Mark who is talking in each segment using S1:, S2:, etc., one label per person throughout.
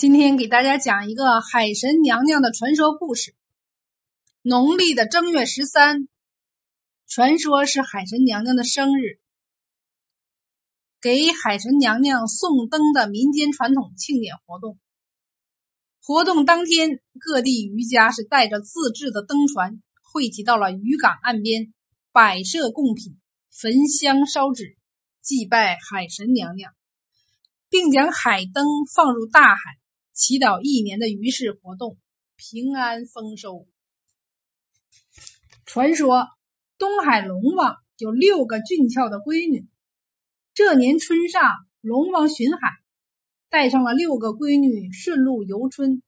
S1: 今天给大家讲一个海神娘娘的传说故事。农历的正月十三，传说是海神娘娘的生日，给海神娘娘送灯的民间传统庆典活动。活动当天，各地渔家是带着自制的灯船，汇集到了渔港岸边，摆设贡品，焚香烧纸，祭拜海神娘娘，并将海灯放入大海。祈祷一年的渔事活动平安丰收。传说东海龙王有六个俊俏的闺女。这年春上，龙王巡海，带上了六个闺女顺路游春。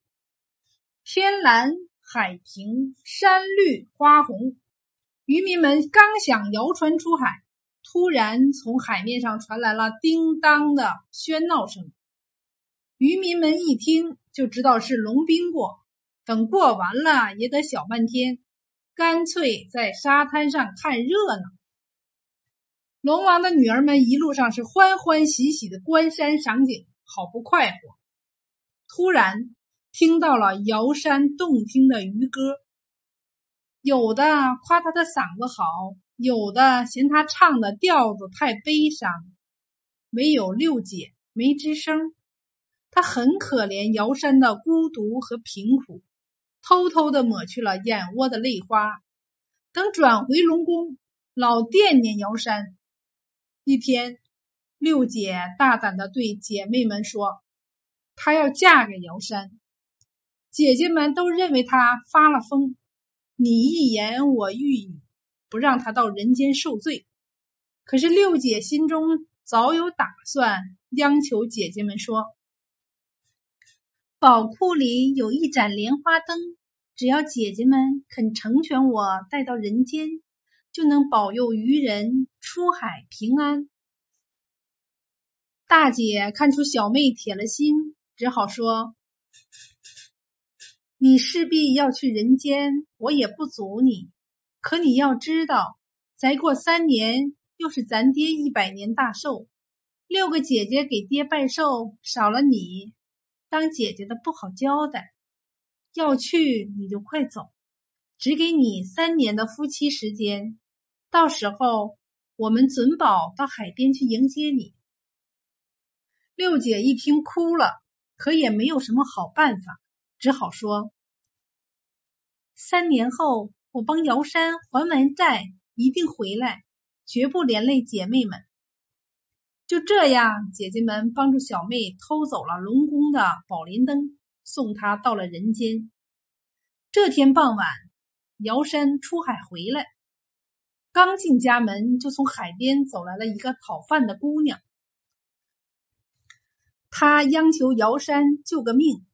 S1: 天蓝海平，山绿花红。渔民们刚想摇船出海，突然从海面上传来了叮当的喧闹声。渔民们一听就知道是龙兵过，等过完了也得小半天，干脆在沙滩上看热闹。龙王的女儿们一路上是欢欢喜喜的观山赏景，好不快活。突然听到了瑶山动听的渔歌，有的夸他的嗓子好，有的嫌他唱的调子太悲伤，唯有六姐没吱声。他很可怜瑶山的孤独和贫苦，偷偷的抹去了眼窝的泪花。等转回龙宫，老惦念瑶山。一天，六姐大胆的对姐妹们说：“她要嫁给瑶山。”姐姐们都认为她发了疯，你一言我一语，不让她到人间受罪。可是六姐心中早有打算，央求姐姐们说。宝库里有一盏莲花灯，只要姐姐们肯成全我带到人间，就能保佑渔人出海平安。大姐看出小妹铁了心，只好说：“你势必要去人间，我也不阻你。可你要知道，再过三年又是咱爹一百年大寿，六个姐姐给爹拜寿，少了你。”当姐姐的不好交代，要去你就快走，只给你三年的夫妻时间，到时候我们准保到海边去迎接你。六姐一听哭了，可也没有什么好办法，只好说：三年后我帮瑶山还完债，一定回来，绝不连累姐妹们。就这样，姐姐们帮助小妹偷走了龙宫的宝莲灯，送她到了人间。这天傍晚，瑶山出海回来，刚进家门，就从海边走来了一个讨饭的姑娘。她央求瑶山救个命。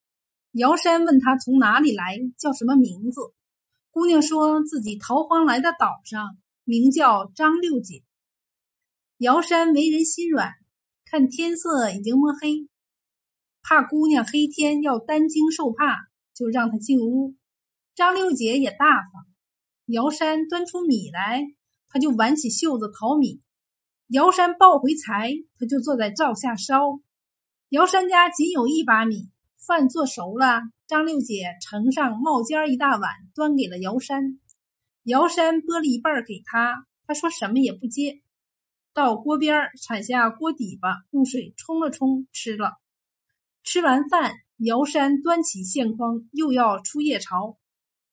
S1: 瑶山问她从哪里来，叫什么名字。姑娘说自己逃荒来的岛上，名叫张六姐。瑶山为人心软，看天色已经摸黑，怕姑娘黑天要担惊受怕，就让她进屋。张六姐也大方，瑶山端出米来，她就挽起袖子淘米；瑶山抱回柴，她就坐在灶下烧。瑶山家仅有一把米，饭做熟了，张六姐盛上冒尖一大碗，端给了瑶山。瑶山拨了一半给他，他说什么也不接。到锅边铲下锅底巴，用水冲了冲，吃了。吃完饭，瑶山端起线筐，又要出夜巢。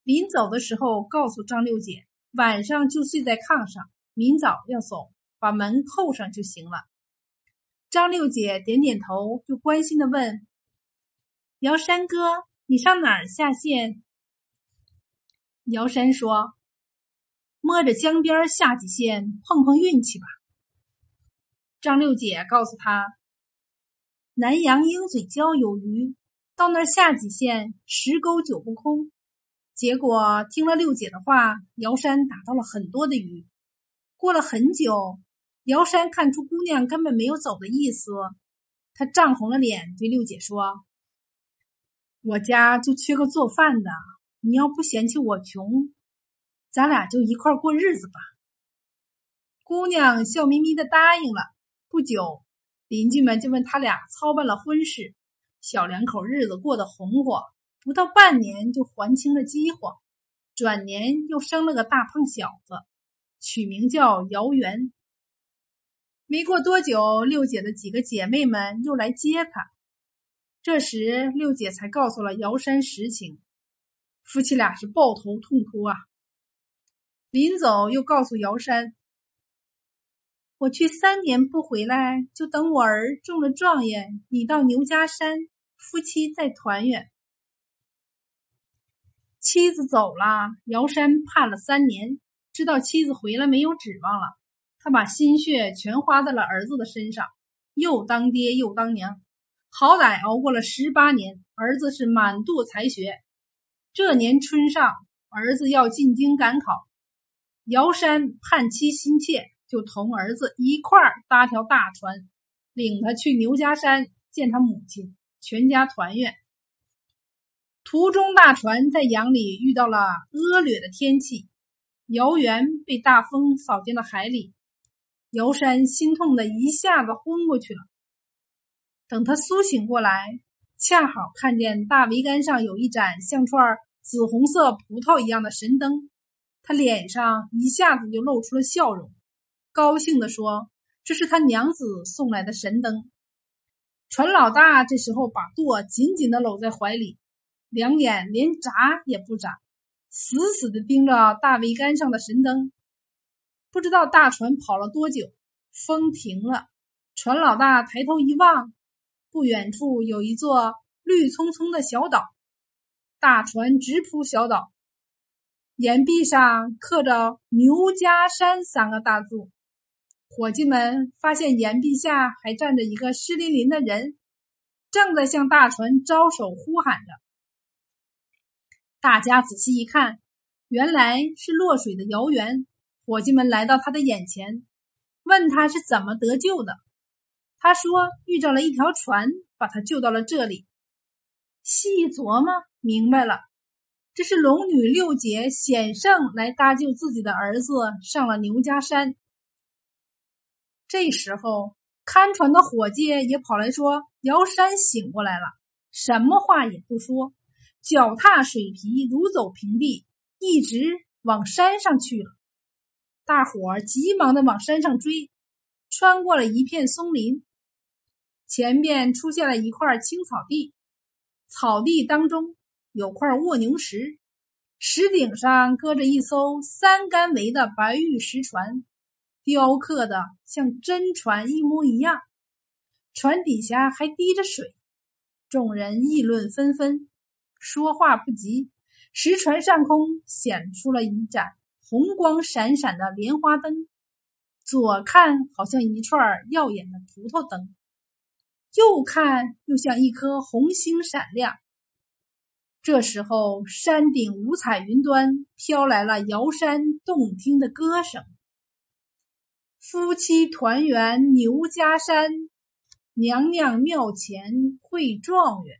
S1: 临走的时候，告诉张六姐，晚上就睡在炕上，明早要走，把门扣上就行了。张六姐点点头，就关心的问：“姚山哥，你上哪儿下线？”姚山说：“摸着江边下几线，碰碰运气吧。”张六姐告诉他：“南阳鹰嘴礁有鱼，到那下几线，十钩九不空。”结果听了六姐的话，瑶山打到了很多的鱼。过了很久，瑶山看出姑娘根本没有走的意思，他涨红了脸对六姐说：“我家就缺个做饭的，你要不嫌弃我穷，咱俩就一块过日子吧。”姑娘笑眯眯的答应了。不久，邻居们就问他俩操办了婚事，小两口日子过得红火，不到半年就还清了饥荒，转年又生了个大胖小子，取名叫姚元。没过多久，六姐的几个姐妹们又来接她。这时，六姐才告诉了姚山实情，夫妻俩是抱头痛哭啊。临走，又告诉姚山：“我去三年不回来，就等我儿中了状元，你到牛家山，夫妻再团圆。”妻子走了，姚山盼了三年，知道妻子回来没有指望了。他把心血全花在了儿子的身上，又当爹又当娘，好歹熬过了十八年。儿子是满肚才学。这年春上，儿子要进京赶考，姚山盼妻心切，就同儿子一块搭条大船，领他去牛家山见他母亲，全家团圆。途中，大船在洋里遇到了恶劣的天气，姚元被大风扫进了海里。姚山心痛的一下子昏过去了。等他苏醒过来，恰好看见大桅杆上有一盏像串紫红色葡萄一样的神灯，他脸上一下子就露出了笑容，高兴的说：“这是他娘子送来的神灯。”船老大这时候把舵紧紧的搂在怀里，两眼连眨也不眨，死死的盯着大桅杆上的神灯。不知道大船跑了多久，风停了。船老大抬头一望，不远处有一座绿葱葱的小岛。大船直扑小岛，岩壁上刻着“牛家山”三个大字。伙计们发现岩壁下还站着一个湿淋淋的人，正在向大船招手呼喊着。大家仔细一看，原来是落水的姚元。伙计们来到他的眼前，问他是怎么得救的。他说遇着了一条船，把他救到了这里。细一琢磨，明白了，这是龙女六姐险胜来搭救自己的儿子，上了牛家山。这时候，看船的伙计也跑来说：“姚山醒过来了，什么话也不说，脚踏水皮，如走平地，一直往山上去了。”大伙儿急忙的往山上追，穿过了一片松林，前边出现了一块青草地，草地当中有块卧牛石，石顶上搁着一艘三竿围的白玉石船，雕刻的像真船一模一样，船底下还滴着水，众人议论纷纷，说话不及，石船上空显出了一盏。红光闪闪的莲花灯，左看好像一串耀眼的葡萄灯，右看又像一颗红星闪亮。这时候，山顶五彩云端飘来了瑶山动听的歌声：“夫妻团圆牛家山，娘娘庙前会状元。”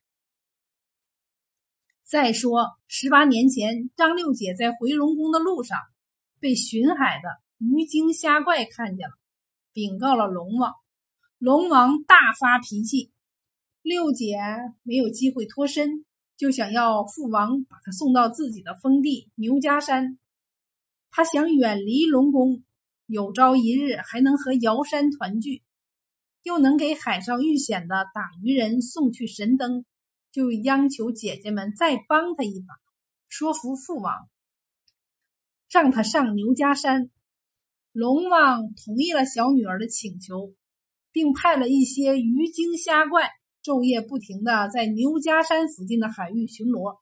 S1: 再说，十八年前，张六姐在回龙宫的路上。被巡海的鱼精虾怪看见了，禀告了龙王。龙王大发脾气，六姐没有机会脱身，就想要父王把她送到自己的封地牛家山。他想远离龙宫，有朝一日还能和瑶山团聚，又能给海上遇险的打鱼人送去神灯，就央求姐姐们再帮他一把，说服父王。让他上牛家山，龙王同意了小女儿的请求，并派了一些鱼精虾怪昼夜不停的在牛家山附近的海域巡逻。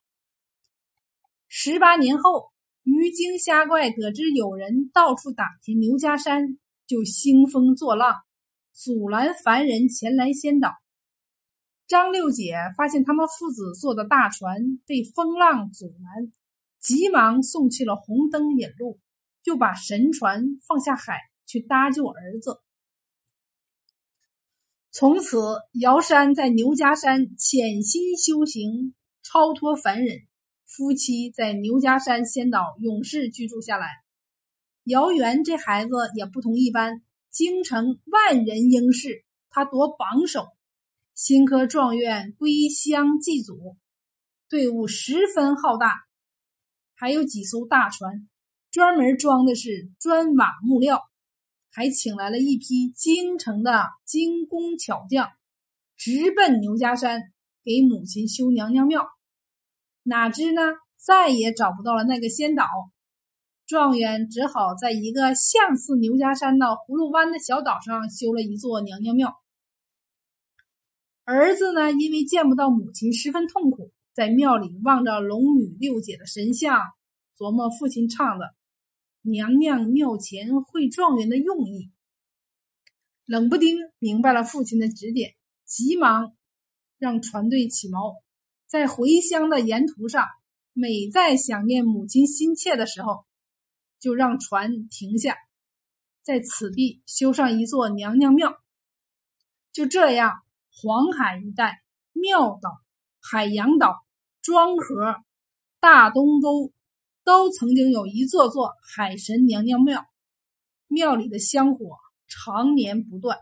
S1: 十八年后，鱼精虾怪得知有人到处打听牛家山，就兴风作浪，阻拦凡人前来仙岛。张六姐发现他们父子坐的大船被风浪阻拦。急忙送去了红灯引路，就把神船放下海去搭救儿子。从此，瑶山在牛家山潜心修行，超脱凡人。夫妻在牛家山仙岛永世居住下来。姚元这孩子也不同一般，京城万人应试，他夺榜首。新科状元归乡祭祖，队伍十分浩大，还有几艘大船，专门装的是砖瓦木料，还请来了一批京城的精工巧匠，直奔牛家山给母亲修娘娘庙。哪知呢，再也找不到了那个仙岛。状元只好在一个像似牛家山的葫芦湾的小岛上修了一座娘娘庙。儿子呢，因为见不到母亲，十分痛苦，在庙里望着龙女六姐的神像，琢磨父亲唱的“娘娘庙前会状元”的用意。冷不丁明白了父亲的指点，急忙让船队起锚，在回乡的沿途上，每在想念母亲心切的时候。就让船停下，在此地修上一座娘娘庙。就这样，黄海一带，庙岛、海洋岛、庄河、大东沟，都曾经有一座座海神娘娘庙，庙里的香火常年不断。